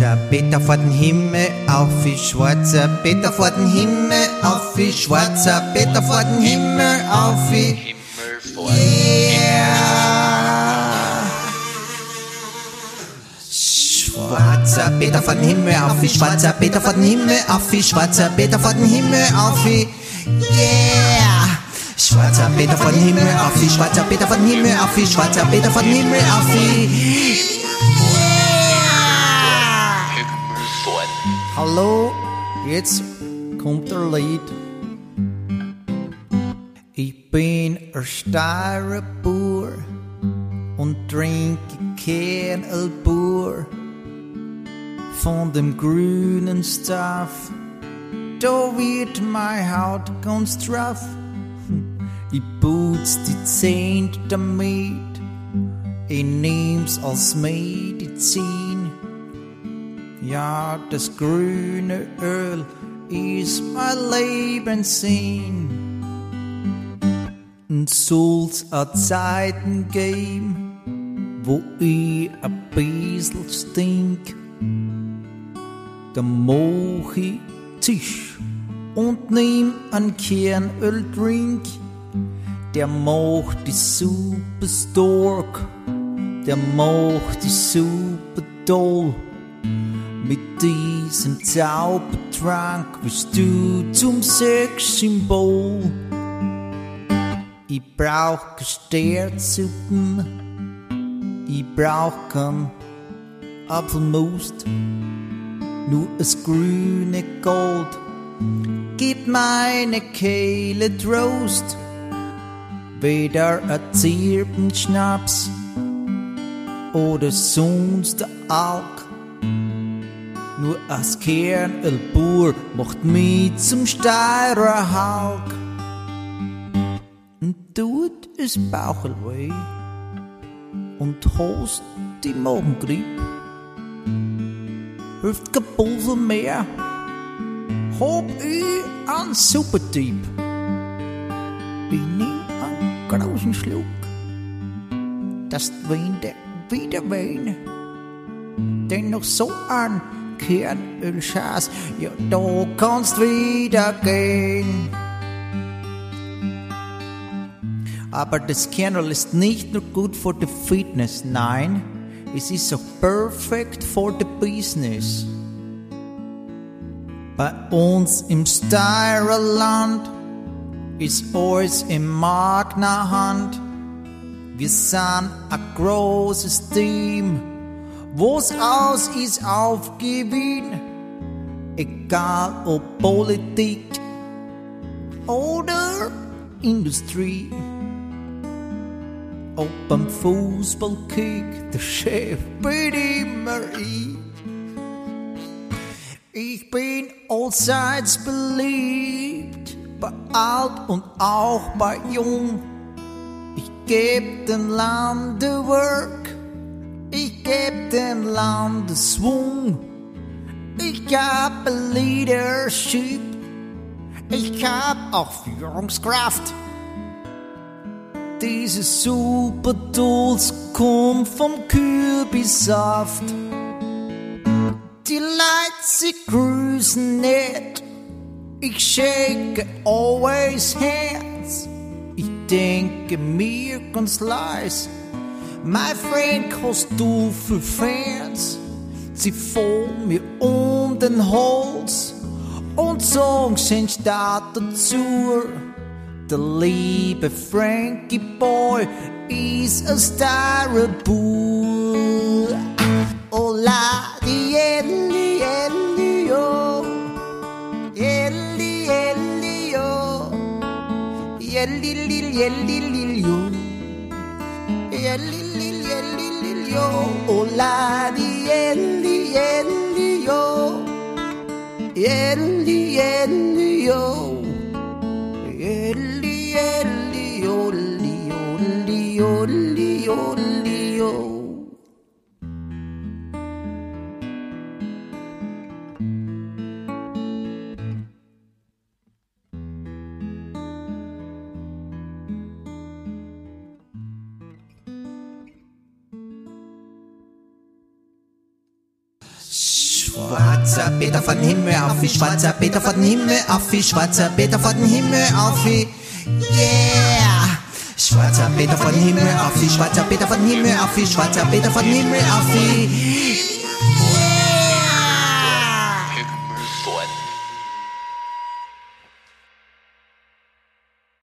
schwarzer Peter vor den Himmel auf, wie schwarzer Peter vor den Himmel auf, wie schwarzer Peter vor den Himmel auf, wie Himmel vor Yeah. Schwarzer Peter von Himmel auf, wie schwarzer Peter von Himmel auf, wie schwarzer Peter von Himmel auf, wie. Schwarzer Peter von Himmel auf, wie schwarzer Peter von Himmel auf, wie schwarzer Peter von Himmel auf, wie Hallo, jetzt kommt der Lied. Ich bin ein er steirer Bauer und trinke kein Albur von dem grünen Stuff. Da wird meine Haut ganz straff. Ich putz die Zähne damit, ich nehm's als Medizin. Ja, das grüne Öl ist mein Lebenssinn. Und soll's a Zeiten geben, wo ich a bissl stink, dann mach ich Tisch und nehm an Kernöldrink. Der macht die Suppe stark, der macht die Suppe toll. Mit diesem Zaubertrank wirst du zum Sexsymbol. Ich brauch Gestärtsuppen, ich brauch kein Apfelmust, nur das grüne Gold gibt meine Kehle Trost. Weder ein Zirpenschnaps oder sonst Alk. Nur als Kernölbur macht mich zum Steirer Halk. Und tut es Bauchel weh und hast die Magengrippe. Hilft kein Pulver mehr, hab ich einen Supertyp. Ich nehm einen großen Schluck, die Wände wieder wehen. Denn noch so ein Kernölscheiß, ja, da kannst wieder gehen. Aber das Kernöl ist nicht nur gut für die Fitness, nein, es ist auch perfect for the business. Bei uns im Styrerland ist alles in Magna Hand. Wir sind ein großes Team, wo's aus ist auf Gewinn. Egal ob Politik oder Industrie. Ob beim Fußballkick, der Chef bin immer ich. Ich bin allseits beliebt, bei alt und auch bei jung. Ich geb den Lande Work, ich geb den Lande Schwung. Ich hab Leadership, ich hab auch Führungskraft. Diese super Tools kommen vom Kürbissaft. Die Leute, sie grüßen nicht. Ich shake always hands. Ich denke mir ganz leis. My friend, hast du für Fans? Sie fallen mir um den Hals und sagen, sind da dazu. Der liebe Frankie Boy ist a starrer Bull. Oh la di elli elli yo, elli elli yo, elli elli elli lil elli lil yo. Oh la di elli elli yo, elli elli yo. Schwarzer Peter von Himmel auf, wie schwarzer Peter von Himmel auf, wie schwarzer Peter von Himmel auf, wie yeah. Schwarzer Peter von Himmel auf, wie schwarzer Peter von Himmel auf, wie schwarzer Peter von Himmel auf, wie